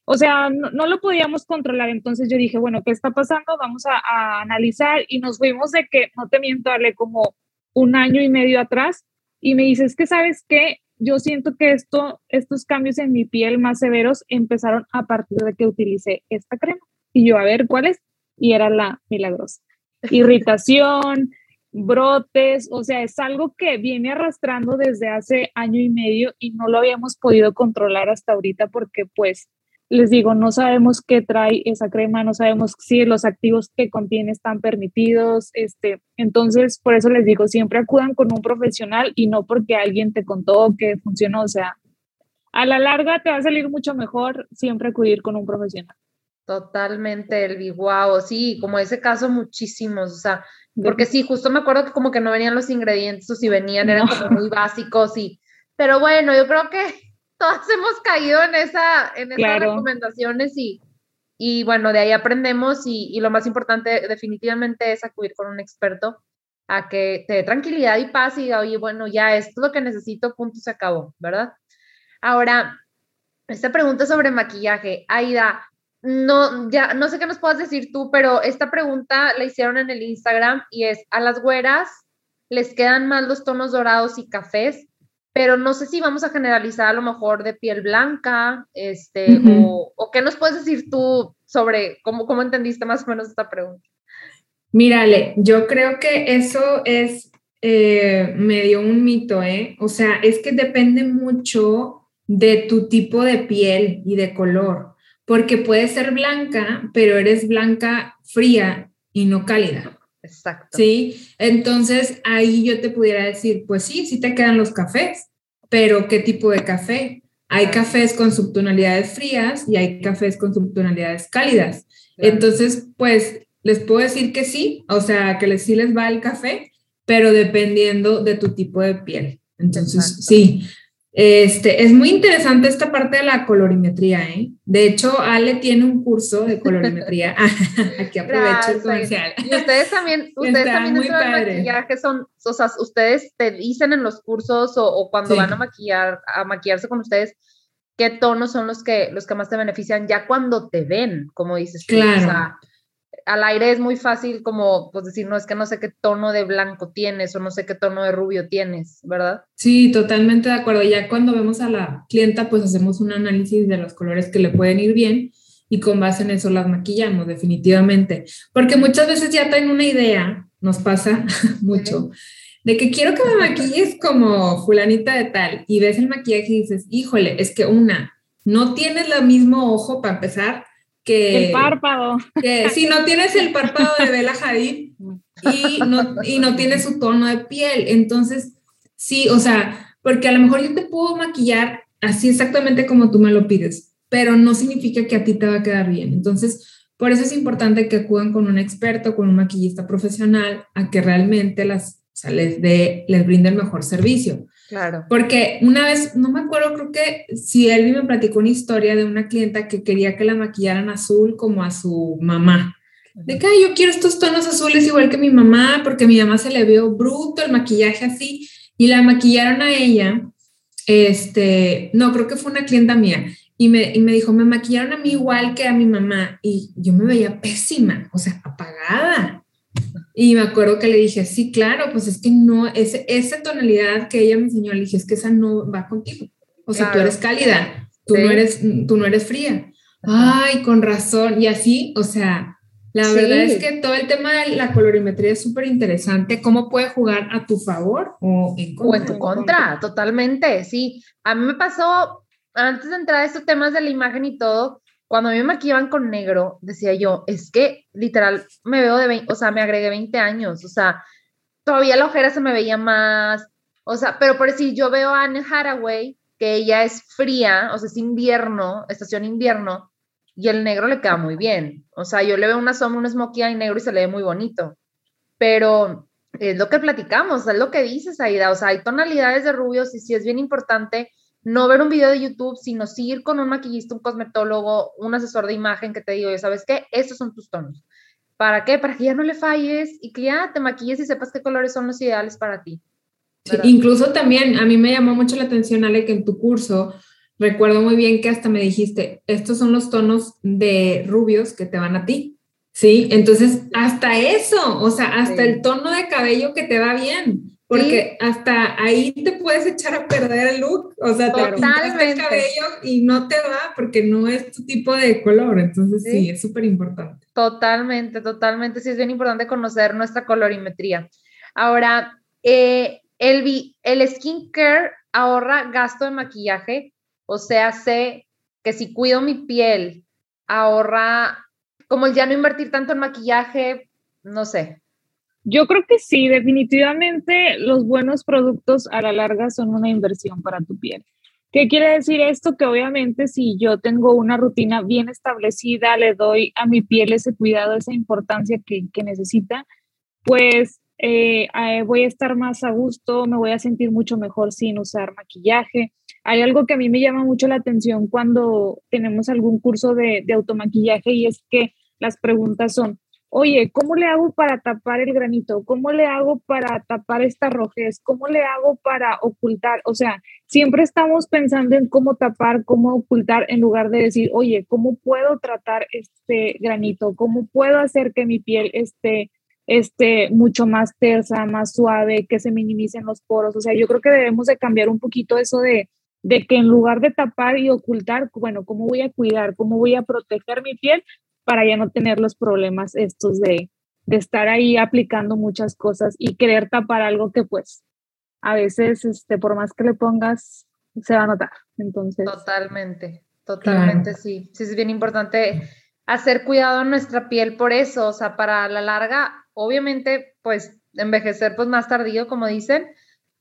Speaker 2: o sea, no, lo podíamos controlar. Entonces yo dije, bueno, ¿qué está pasando? Vamos a, analizar y nos fuimos de que, no te miento, darle como un año y medio atrás y me dice, es que sabes que yo siento que esto, estos cambios en mi piel más severos empezaron a partir de que utilicé esta crema. Y yo, a ver, ¿cuál es? Y era la milagrosa. Irritación, brotes, o sea, es algo que viene arrastrando desde hace año y medio y no lo habíamos podido controlar hasta ahorita porque pues les digo, no sabemos qué trae esa crema, no sabemos si los activos que contiene están permitidos, este, entonces por eso les digo, siempre acudan con un profesional y no porque alguien te contó que funcionó, o sea, a la larga te va a salir mucho mejor siempre acudir con un profesional.
Speaker 1: Totalmente, el wow, sí, como ese caso muchísimos, o sea, porque sí, justo me acuerdo que como que no venían los ingredientes o si venían eran como muy básicos y, pero bueno, yo creo que todas hemos caído en, esa, en esas recomendaciones y, y bueno, de ahí aprendemos y, lo más importante definitivamente es acudir con un experto a que te dé tranquilidad y paz y diga, oye, bueno, ya esto es lo que necesito, punto, se acabó, ¿verdad? Ahora, esta pregunta sobre maquillaje, Aida, no, ya, no sé qué nos puedas decir tú, pero esta pregunta la hicieron en el Instagram y es, a las güeras les quedan más los tonos dorados y cafés, pero no sé si vamos a generalizar a lo mejor de piel blanca, este, o, qué nos puedes decir tú sobre cómo, cómo entendiste más o menos esta pregunta.
Speaker 3: Mírale, yo creo que eso es eh, medio un mito, ¿eh? O sea, es que depende mucho de tu tipo de piel y de color, porque puede ser blanca, pero eres blanca fría y no cálida.
Speaker 1: Exacto.
Speaker 3: Sí, entonces ahí yo te pudiera decir, pues sí, sí te quedan los cafés, pero ¿qué tipo de café? Hay cafés con subtonalidades frías y hay cafés con subtonalidades cálidas. Entonces, pues les puedo decir que sí, o sea, que les, sí les va el café, pero dependiendo de tu tipo de piel. Entonces, sí, este, es muy interesante esta parte de la colorimetría, ¿eh? De hecho, Ale tiene un curso de colorimetría. Aquí aprovecho el comercial.
Speaker 1: Y ustedes también, ustedes también dentro del maquillaje son, o sea, ustedes te dicen en los cursos o, cuando van a maquillar, a maquillarse con ustedes, qué tonos son los que, los que más te benefician ya cuando te ven, como dices.
Speaker 3: Claro
Speaker 1: al aire es muy fácil como pues decir, no, es que no sé qué tono de blanco tienes o no sé qué tono de rubio tienes, ¿verdad?
Speaker 3: Sí, totalmente de acuerdo. Ya cuando vemos a la clienta, pues hacemos un análisis de los colores que le pueden ir bien y con base en eso las maquillamos definitivamente. Porque muchas veces ya tienen una idea, nos pasa mucho, de que quiero que me maquilles como fulanita de tal y ves el maquillaje y dices, híjole, es que una, no tienes el mismo ojo para empezar que...
Speaker 2: El párpado.
Speaker 3: Que si no tienes el párpado de Bella Hadid y no, y no tienes su tono de piel, entonces sí, o sea, porque a lo mejor yo te puedo maquillar así exactamente como tú me lo pides, pero no significa que a ti te va a quedar bien. Entonces, por eso es importante que acudan con un experto, con un maquillista profesional, a que realmente las, o les, de, les brinde el mejor servicio.
Speaker 1: Claro.
Speaker 3: Porque una vez, no me acuerdo, creo que si él me platicó una historia de una clienta que quería que la maquillaran azul como a su mamá. De que yo quiero estos tonos azules igual que mi mamá, porque a mi mamá se le vio bruto el maquillaje así, y la maquillaron a ella. Este, no, creo que fue una clienta mía. Y me, y me dijo, me maquillaron a mí igual que a mi mamá. Y yo me veía pésima, o sea, apagada. Y me acuerdo que le dije, sí, claro, pues es que no, ese, esa tonalidad que ella me enseñó, le dije, es que esa no va contigo. O sea, tú eres cálida, tú, no eres, tú no eres fría. Ay, con razón. Y así, o sea, la verdad es que todo el tema de la colorimetría es súper interesante. ¿Cómo puede jugar a tu favor o en
Speaker 1: contra? O en tu contra, totalmente, sí. A mí me pasó, antes de entrar a estos temas de la imagen y todo, cuando a mí me maquillaban con negro, decía yo, es que literal me veo de 20, o sea, me agregué 20 años, o sea, todavía la ojera se me veía más, o sea, pero por decir, yo veo a Anne Haraway, que ella es fría, o sea, es invierno, estación invierno, y el negro le queda muy bien. O sea, yo le veo una sombra, un smokey eye negro y se le ve muy bonito. Pero es lo que platicamos, es lo que dices, Aida. O sea, hay tonalidades de rubios y sí es bien importante no ver un video de YouTube, sino sí ir con un maquillista, un cosmetólogo, un asesor de imagen que te diga, ¿sabes qué? Estos son tus tonos. ¿Para qué? Para que ya no le falles y que ya te maquilles y sepas qué colores son los ideales para ti.
Speaker 3: incluso también a mí me llamó mucho la atención, Ale, que en tu curso recuerdo muy bien que hasta me dijiste, estos son los tonos de rubios que te van a ti. Sí, entonces hasta eso, o sea, hasta el tono de cabello que te va bien. Porque hasta ahí te puedes echar a perder el look, o sea, te pintaste el cabello y no te va porque no es tu tipo de color, entonces sí, es súper importante.
Speaker 1: Totalmente, totalmente, sí es bien importante conocer nuestra colorimetría. Ahora, eh, el, el skincare ahorra gasto de maquillaje, o sea, sé que si cuido mi piel, ahorra, como el ya no invertir tanto en maquillaje, no sé,
Speaker 2: yo creo que sí, definitivamente los buenos productos a la larga son una inversión para tu piel. ¿Qué quiere decir esto? Que obviamente si yo tengo una rutina bien establecida, le doy a mi piel ese cuidado, esa importancia que, necesita, pues eh, eh, voy a estar más a gusto, me voy a sentir mucho mejor sin usar maquillaje. Hay algo que a mí me llama mucho la atención cuando tenemos algún curso de, de automaquillaje y es que las preguntas son, oye, ¿cómo le hago para tapar el granito? ¿Cómo le hago para tapar esta rojez? ¿Cómo le hago para ocultar? O sea, siempre estamos pensando en cómo tapar, cómo ocultar, en lugar de decir, oye, ¿cómo puedo tratar este granito? ¿Cómo puedo hacer que mi piel esté, esté mucho más tersa, más suave, que se minimicen los poros? O sea, yo creo que debemos de cambiar un poquito eso de de que en lugar de tapar y ocultar, bueno, ¿cómo voy a cuidar? ¿Cómo voy a proteger mi piel? Para ya no tener los problemas estos de, de estar ahí aplicando muchas cosas y querer tapar algo que pues a veces, este, por más que le pongas, se va a notar. Entonces.
Speaker 1: Totalmente, totalmente, sí. Sí, es bien importante hacer cuidado en nuestra piel por eso, o sea, para la larga, obviamente, pues envejecer pues más tardío, como dicen,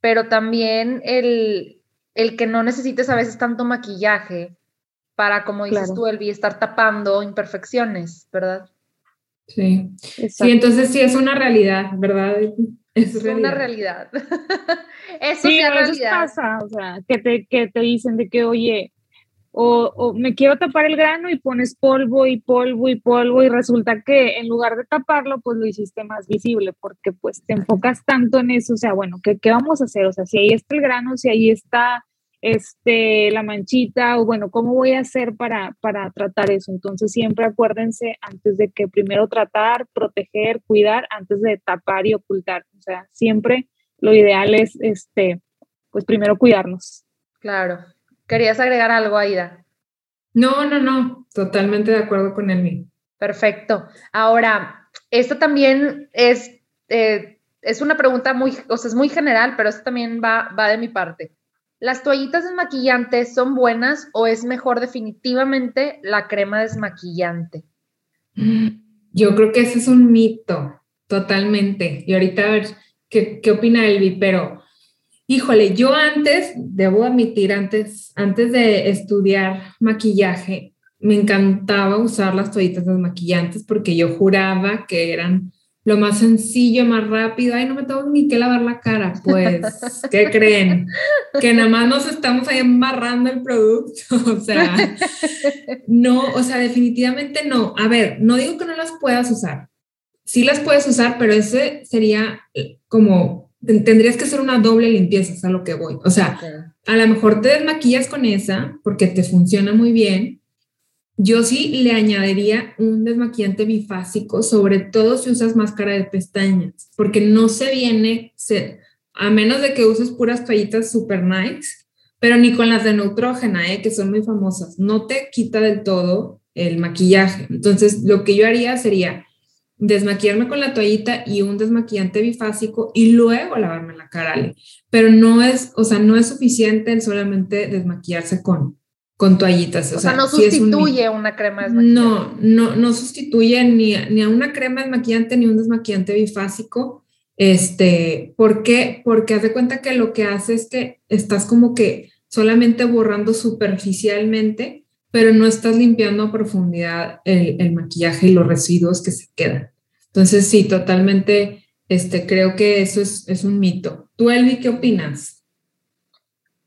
Speaker 1: pero también el, el que no necesites a veces tanto maquillaje, para, como dices tú, Elvi, estar tapando imperfecciones, ¿verdad?
Speaker 3: Sí. Sí, entonces sí es una realidad, ¿verdad?
Speaker 1: Es, una realidad.
Speaker 2: Eso sí, a veces pasa, o sea, que te, que te dicen de que, oye, o, o, me quiero tapar el grano y pones polvo y polvo y polvo y resulta que en lugar de taparlo, pues lo hiciste más visible porque pues te enfocas tanto en eso, o sea, bueno, ¿qué, qué vamos a hacer? O sea, si ahí está el grano, si ahí está este, la manchita o bueno, ¿cómo voy a hacer para, para tratar eso? Entonces siempre acuérdense antes de que primero tratar, proteger, cuidar, antes de tapar y ocultar. O sea, siempre lo ideal es, este, pues primero cuidarnos.
Speaker 1: Claro. ¿Querías agregar algo, Aida?
Speaker 3: No, no, no, totalmente de acuerdo con el
Speaker 1: Perfecto. Ahora, esto también es, eh, es una pregunta muy, o sea, es muy general, pero esto también va, va de mi parte. ¿Las toallitas desmaquillantes son buenas o es mejor definitivamente la crema desmaquillante?
Speaker 3: Yo creo que ese es un mito, totalmente. Y ahorita a ver qué, qué opina Elvi, pero híjole, yo antes, debo admitir, antes, antes de estudiar maquillaje, me encantaba usar las toallitas desmaquillantes porque yo juraba que eran lo más sencillo, más rápido. Ay, no me tengo ni que lavar la cara. Pues, ¿qué creen? Que nada más nos estamos ahí embarrando el producto. O sea, no, o sea, definitivamente no. A ver, no digo que no las puedas usar. Sí las puedes usar, pero ese sería como, tendrías que hacer una doble limpieza, es a lo que voy. O sea, a lo mejor te desmaquillas con esa porque te funciona muy bien, yo sí le añadiría un desmaquillante bifásico, sobre todo si usas máscara de pestañas, porque no se viene, a menos de que uses puras toallitas super nice, pero ni con las de neutrógena, eh, que son muy famosas, no te quita del todo el maquillaje. Entonces, lo que yo haría sería desmaquillarme con la toallita y un desmaquillante bifásico y luego lavarme la cara, pero no es, o sea, no es suficiente solamente desmaquillarse con, con toallitas.
Speaker 1: O, sea, no sustituye una crema
Speaker 3: desmaquillante. No, no, no sustituye ni, ni a una crema desmaquillante ni un desmaquillante bifásico. Este, ¿por qué? Porque haz de cuenta que lo que hace es que estás como que solamente borrando superficialmente, pero no estás limpiando a profundidad el, el maquillaje y los residuos que se quedan. Entonces, sí, totalmente, este, creo que eso es, es un mito. ¿Tú, Elvi, qué opinas?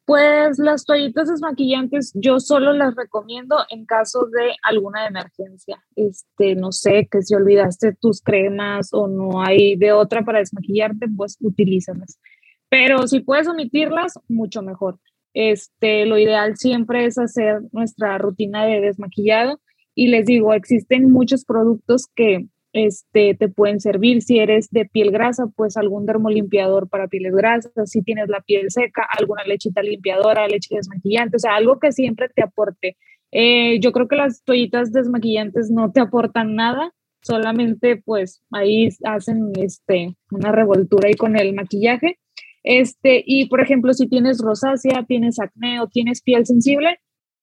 Speaker 2: Pues las toallitas desmaquillantes yo solo las recomiendo en caso de alguna emergencia. Este, no sé, que si olvidaste tus cremas o no hay de otra para desmaquillarte, pues utilízalas. Pero si puedes omitirlas, mucho mejor. Este, lo ideal siempre es hacer nuestra rutina de desmaquillado y les digo, existen muchos productos que este, te pueden servir. Si eres de piel grasa, pues algún dermolimpiador para pieles grasas. Si tienes la piel seca, alguna lechita limpiadora, leche desmaquillante, o sea, algo que siempre te aporte. Eh, yo creo que las toallitas desmaquillantes no te aportan nada, solamente pues ahí hacen este, una revoltura ahí con el maquillaje. Este, y por ejemplo, si tienes rosácea, tienes acné o tienes piel sensible,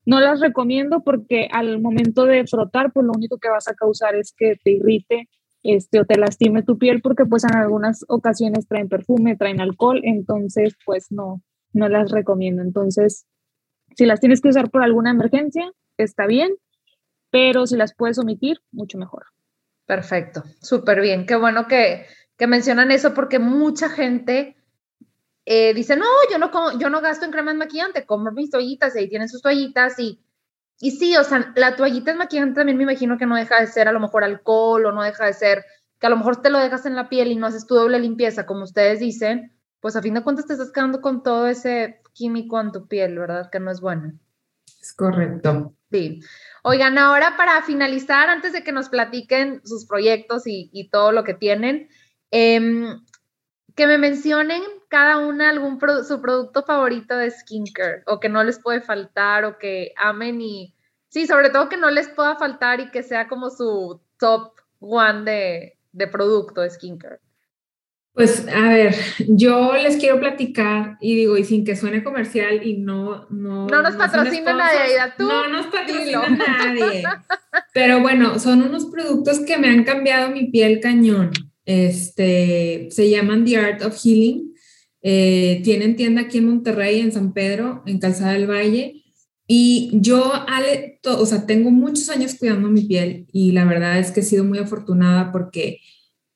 Speaker 2: no las recomiendo porque al momento de frotar, pues lo único que vas a causar es que te irrite este, o te lastime tu piel porque pues en algunas ocasiones traen perfume, traen alcohol, entonces pues no, no las recomiendo. Entonces, si las tienes que usar por alguna emergencia, está bien, pero si las puedes omitir, mucho mejor.
Speaker 1: Perfecto, súper bien. Qué bueno que, que mencionan eso porque mucha gente eh, dice, no, yo no, yo no gasto en crema maquillante, como mis toallitas y ahí tienen sus toallitas y, y sí, o sea, la toallita maquillante también me imagino que no deja de ser a lo mejor alcohol o no deja de ser que a lo mejor te lo dejas en la piel y no haces tu doble limpieza, como ustedes dicen, pues a fin de cuentas te estás quedando con todo ese químico en tu piel, ¿verdad? Que no es bueno.
Speaker 3: Es correcto.
Speaker 1: Sí. Oigan, ahora para finalizar, antes de que nos platiquen sus proyectos y, y todo lo que tienen, eh, que me mencionen cada una algún su producto favorito de skincare o que no les puede faltar o que amen y sí, sobre todo que no les pueda faltar y que sea como su top one de, de producto de skincare.
Speaker 3: Pues a ver, yo les quiero platicar y digo, y sin que suene comercial y no... No,
Speaker 1: no nos patrocina nadie, tú.
Speaker 3: No nos patrocina nadie. Pero bueno, son unos productos que me han cambiado mi piel cañón. Este, se llaman The Art of Healing. Eh, tienen tienda aquí en Monterrey, en San Pedro, en Calzada del Valle. Y yo, Ale, o sea, tengo muchos años cuidando mi piel y la verdad es que he sido muy afortunada porque,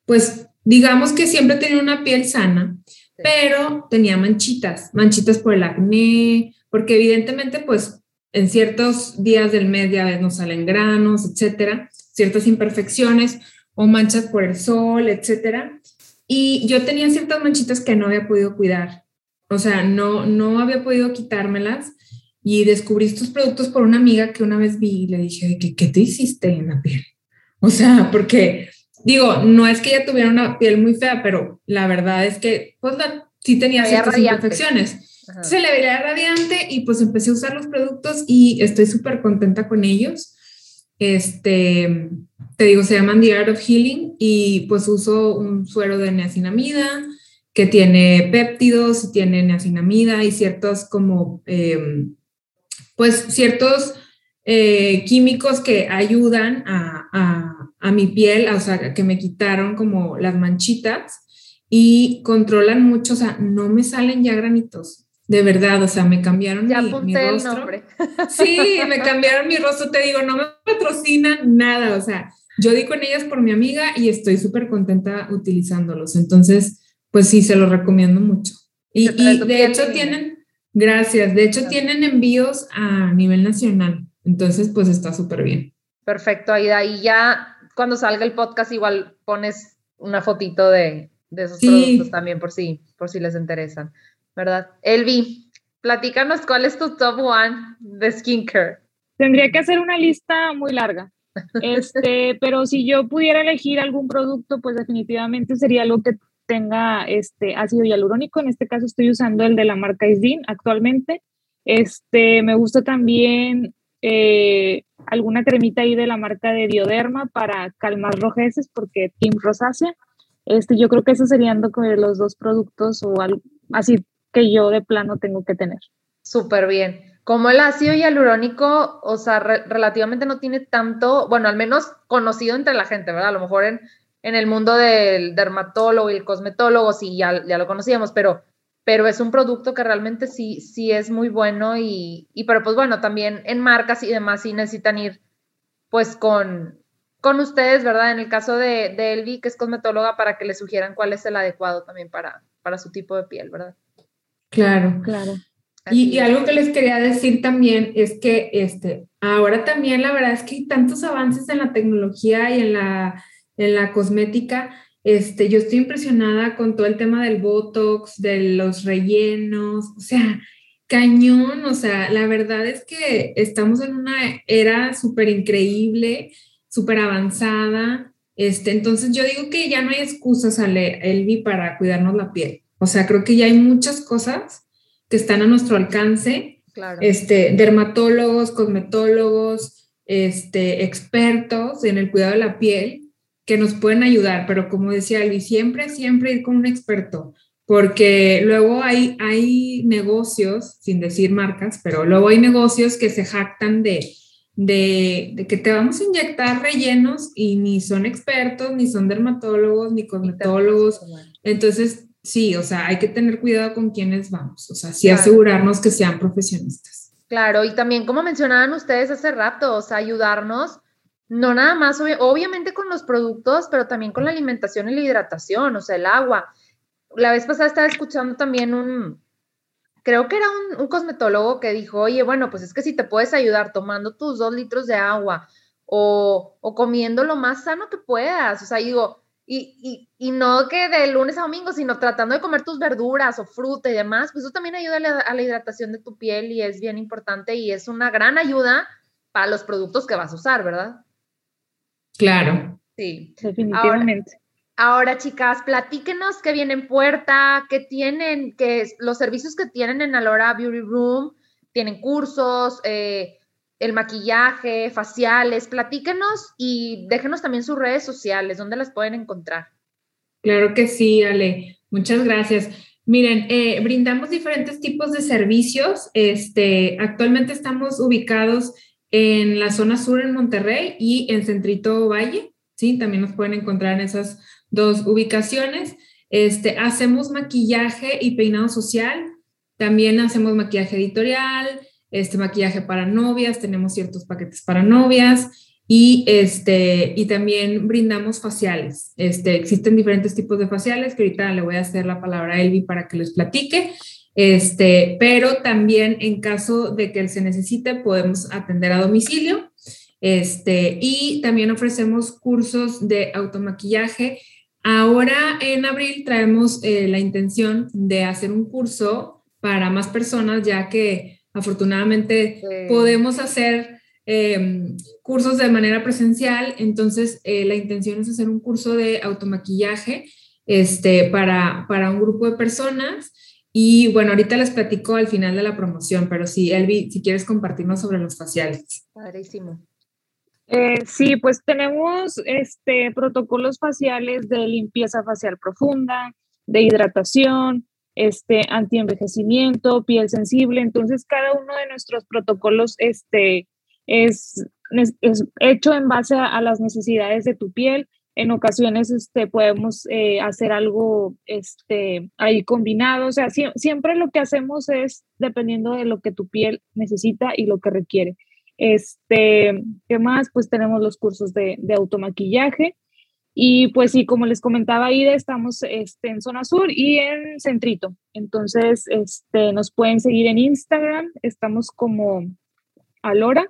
Speaker 3: pues, digamos que siempre tenía una piel sana, pero tenía manchitas, manchitas por el acné, porque evidentemente, pues, en ciertos días del mes ya nos salen granos, etcétera, ciertas imperfecciones o manchas por el sol, etcétera. Y yo tenía ciertas manchitas que no había podido cuidar. O sea, no, no había podido quitármelas. Y descubrí estos productos por una amiga que una vez vi y le dije, ¿qué, qué te hiciste en la piel? O sea, porque digo, no es que ella tuviera una piel muy fea, pero la verdad es que pues sí tenía ciertas imperfecciones. Se le veía radiante y pues empecé a usar los productos y estoy súper contenta con ellos. Este, te digo, se llaman The Art of Healing y pues uso un suero de niacinamida que tiene péptidos, tiene niacinamida y ciertos como, em, pues ciertos eh, químicos que ayudan a, a, a, mi piel, o sea, que me quitaron como las manchitas y controlan mucho, o sea, no me salen ya granitos. De verdad, o sea, me cambiaron
Speaker 1: mi, rostro.
Speaker 3: Sí, me cambiaron mi rostro, te digo, no me patrocinan nada, o sea, yo di con ellas por mi amiga y estoy súper contenta utilizándolos. Entonces, pues sí, se los recomiendo mucho. Y, de hecho tienen, gracias, de hecho tienen envíos a nivel nacional. Entonces, pues está súper bien.
Speaker 1: Perfecto, Aida. Y ya cuando salga el podcast, igual pones una fotito de, de esos productos también por si, por si les interesan, ¿verdad? Elvi, platícanos cuál es tu top one de skincare.
Speaker 2: Tendría que hacer una lista muy larga. Este, pero si yo pudiera elegir algún producto, pues definitivamente sería algo que tenga este ácido hialurónico. En este caso estoy usando el de la marca Isdin actualmente. Este, me gusta también eh, alguna cremita ahí de la marca de Bioderma para calmar rojeces porque Team Rosácea. Este, yo creo que esos serían los dos productos o algo así yo de plano tengo que tener.
Speaker 1: Súper bien. Como el ácido hialurónico, o sea, relativamente no tiene tanto, bueno, al menos conocido entre la gente, ¿verdad? A lo mejor en, en el mundo del dermatólogo y el cosmetólogo sí ya, ya lo conocíamos, pero, pero es un producto que realmente sí, sí es muy bueno y, y, pero pues bueno, también en marcas y demás sí necesitan ir pues con, con ustedes, ¿verdad? En el caso de, de Elvi, que es cosmetóloga, para que le sugieran cuál es el adecuado también para, para su tipo de piel, ¿verdad?
Speaker 3: Claro, claro. Y, algo que les quería decir también es que este, ahora también la verdad es que hay tantos avances en la tecnología y en la, en la cosmética. Este, yo estoy impresionada con todo el tema del Botox, de los rellenos, o sea, cañón, o sea, la verdad es que estamos en una era súper increíble, súper avanzada. Este, entonces yo digo que ya no hay excusas, Ale, Elvi, para cuidarnos la piel. O sea, creo que ya hay muchas cosas que están a nuestro alcance. Claro. Este, dermatólogos, cosmetólogos, este, expertos en el cuidado de la piel que nos pueden ayudar, pero como decía Elvi, siempre, siempre ir con un experto, porque luego hay, hay negocios, sin decir marcas, pero luego hay negocios que se jactan de, de, que te vamos a inyectar rellenos y ni son expertos, ni son dermatólogos, ni cosmetólogos. Entonces, sí, o sea, hay que tener cuidado con quienes vamos, o sea, sí asegurarnos que sean profesionistas.
Speaker 1: Claro, y también como mencionaban ustedes hace rato, o sea, ayudarnos, no nada más, obviamente con los productos, pero también con la alimentación y la hidratación, o sea, el agua. La vez pasada estaba escuchando también un, creo que era un, cosmetólogo que dijo, oye, bueno, pues es que si te puedes ayudar tomando tus dos litros de agua o, comiendo lo más sano que puedas, o sea, digo, y, y, no que de lunes a domingo, sino tratando de comer tus verduras o fruta y demás, pues eso también ayuda a la, a la hidratación de tu piel y es bien importante y es una gran ayuda para los productos que vas a usar, ¿verdad?
Speaker 3: Claro.
Speaker 1: Sí,
Speaker 2: definitivamente.
Speaker 1: Ahora, chicas, platíquenos qué viene en puerta, qué tienen, qué es, los servicios que tienen en Alora Beauty Room, tienen cursos, eh, el maquillaje, faciales, platíquenos y déjenos también sus redes sociales, dónde las pueden encontrar.
Speaker 3: Claro que sí, Ale, muchas gracias. Miren, eh, brindamos diferentes tipos de servicios. Este, actualmente estamos ubicados en la zona sur en Monterrey y en Centrito Valle. Sí, también nos pueden encontrar en esas dos ubicaciones. Este, hacemos maquillaje y peinado social, también hacemos maquillaje editorial, este, maquillaje para novias, tenemos ciertos paquetes para novias y, este, y también brindamos faciales. Este, existen diferentes tipos de faciales que ahorita le voy a hacer la palabra a Elvi para que les platique. Este, pero también en caso de que se necesite, podemos atender a domicilio. Este, y también ofrecemos cursos de automaquillaje Ahora en abril traemos eh, la intención de hacer un curso para más personas, ya que afortunadamente podemos hacer em, cursos de manera presencial. Entonces, eh, la intención es hacer un curso de automaquillaje este, para, para un grupo de personas. Y bueno, ahorita les platico al final de la promoción, pero sí, Elvi, si quieres compartirnos sobre los faciales.
Speaker 1: Padrísimo.
Speaker 2: Eh, sí, pues tenemos este, protocolos faciales de limpieza facial profunda, de hidratación, este, antienvejecimiento, piel sensible. Entonces, cada uno de nuestros protocolos este, es, es hecho en base a, las necesidades de tu piel. En ocasiones este, podemos eh, hacer algo este, ahí combinado. O sea, siempre lo que hacemos es dependiendo de lo que tu piel necesita y lo que requiere. Este, ¿qué más? Pues tenemos los cursos de, de automaquillaje. Y pues sí, como les comentaba Ida, estamos este, en Zona Sur y en Centrito. Entonces, este, nos pueden seguir en Instagram. Estamos como Alora.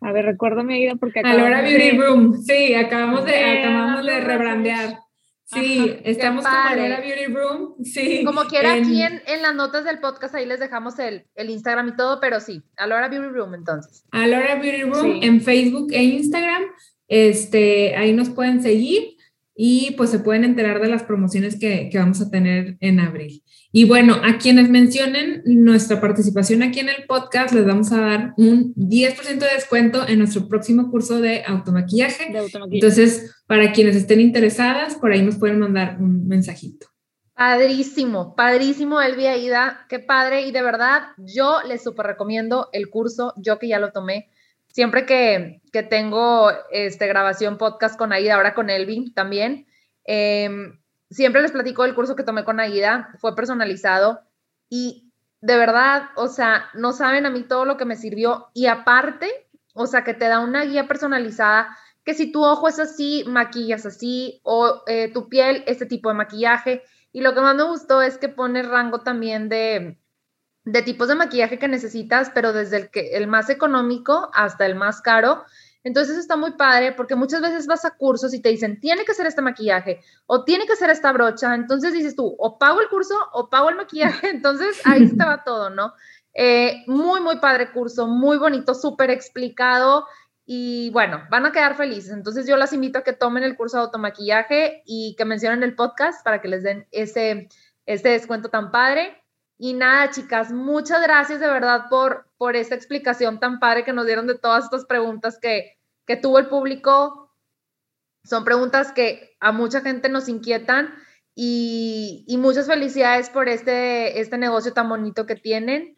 Speaker 2: A ver, recuérdame, Ida, porque
Speaker 3: Alora Beauty Room. Sí, acabamos de, acabamos de rebrandear. Sí, estamos con Alora Beauty Room. Sí.
Speaker 1: Como quiera, aquí en, en, las notas del podcast ahí les dejamos el, el, Instagram y todo, pero sí, Alora Beauty Room entonces.
Speaker 3: Alora Beauty Room en Facebook e Instagram. Este, ahí nos pueden seguir y pues se pueden enterar de las promociones que, que, vamos a tener en abril. Y bueno, a quienes mencionen nuestra participación aquí en el podcast, les vamos a dar un 10% de descuento en nuestro próximo curso de automaquillaje. de automaquillaje. Entonces, para quienes estén interesadas, por ahí nos pueden mandar un mensajito.
Speaker 1: Padrísimo, padrísimo, Elvia Aida, qué padre. Y de verdad, yo les súper recomiendo el curso, yo que ya lo tomé siempre que, que tengo este, grabación podcast con Aida, ahora con Elvin también, em, siempre les platico del curso que tomé con Aida, fue personalizado y de verdad, o sea, no saben a mí todo lo que me sirvió y aparte, o sea, que te da una guía personalizada que si tu ojo es así, maquillas así, o eh, tu piel, este tipo de maquillaje. Y lo que más me gustó es que pone rango también de, de tipos de maquillaje que necesitas, pero desde el, que, el más económico hasta el más caro. Entonces está muy padre porque muchas veces vas a cursos y te dicen, tiene que ser este maquillaje o tiene que ser esta brocha. Entonces dices tú, o pago el curso o pago el maquillaje. Entonces ahí estaba todo, ¿no? Eh, muy, muy padre curso, muy bonito, súper explicado. y bueno, van a quedar felices. Entonces yo las invito a que tomen el curso de automaquillaje y que mencionen el podcast para que les den ese, ese descuento tan padre. Y nada, chicas, muchas gracias de verdad por, por esta explicación tan padre que nos dieron de todas estas preguntas que, que tuvo el público. Son preguntas que a mucha gente nos inquietan y, y muchas felicidades por este, este negocio tan bonito que tienen.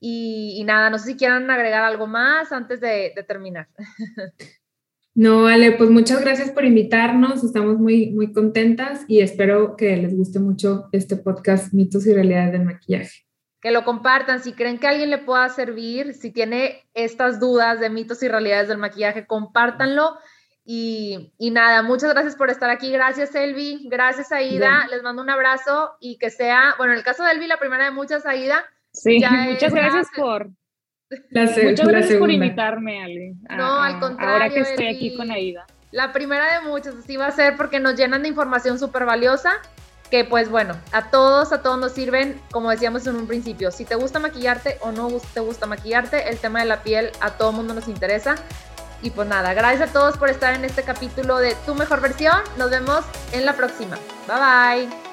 Speaker 1: Y, nada, no sé si quieran agregar algo más antes de, terminar.
Speaker 3: No, Ale, pues muchas gracias por invitarnos, estamos muy, muy contentas y espero que les guste mucho este podcast Mitos y Realidades del Maquillaje.
Speaker 1: Que lo compartan, si creen que a alguien le pueda servir, si tiene estas dudas de mitos y realidades del maquillaje, compártanlo. Y, nada, muchas gracias por estar aquí. Gracias, Elvi. Gracias, Aida. Les mando un abrazo y que sea, bueno, en el caso de Elvi, la primera de muchas, Aida,
Speaker 2: Sí, muchas gracias por... muchas gracias por invitarme, Ale.
Speaker 1: no, al contrario.
Speaker 2: Ahora que estoy aquí con Aida.
Speaker 1: La primera de muchas, así va a ser porque nos llenan de información súper valiosa que pues bueno, a todos, a todos nos sirven, como decíamos en un principio, si te gusta maquillarte o no te gusta maquillarte, el tema de la piel a todo mundo nos interesa. Y pues nada, gracias a todos por estar en este capítulo de Tu Mejor Versión. Nos vemos en la próxima. Bye bye.